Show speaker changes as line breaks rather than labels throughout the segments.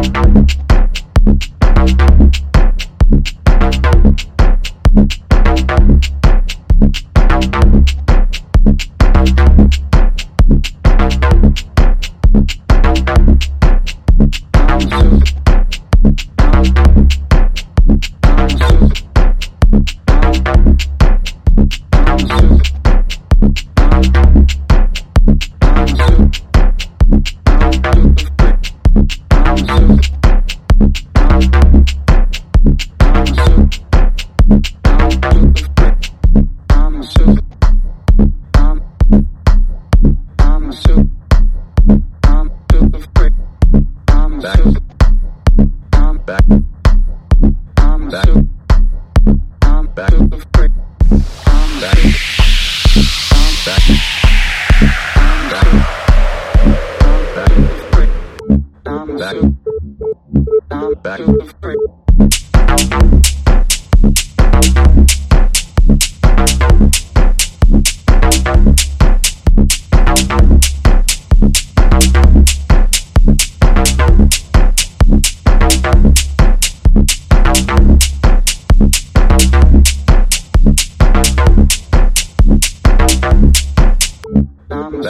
Thank you. back I'm back I'm back super freak. I'm back I'm back I'm back I'm back I'm back I'm back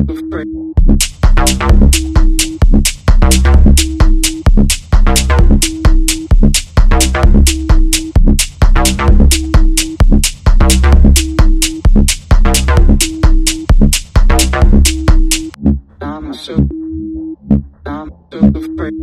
I'm so, I'm so afraid.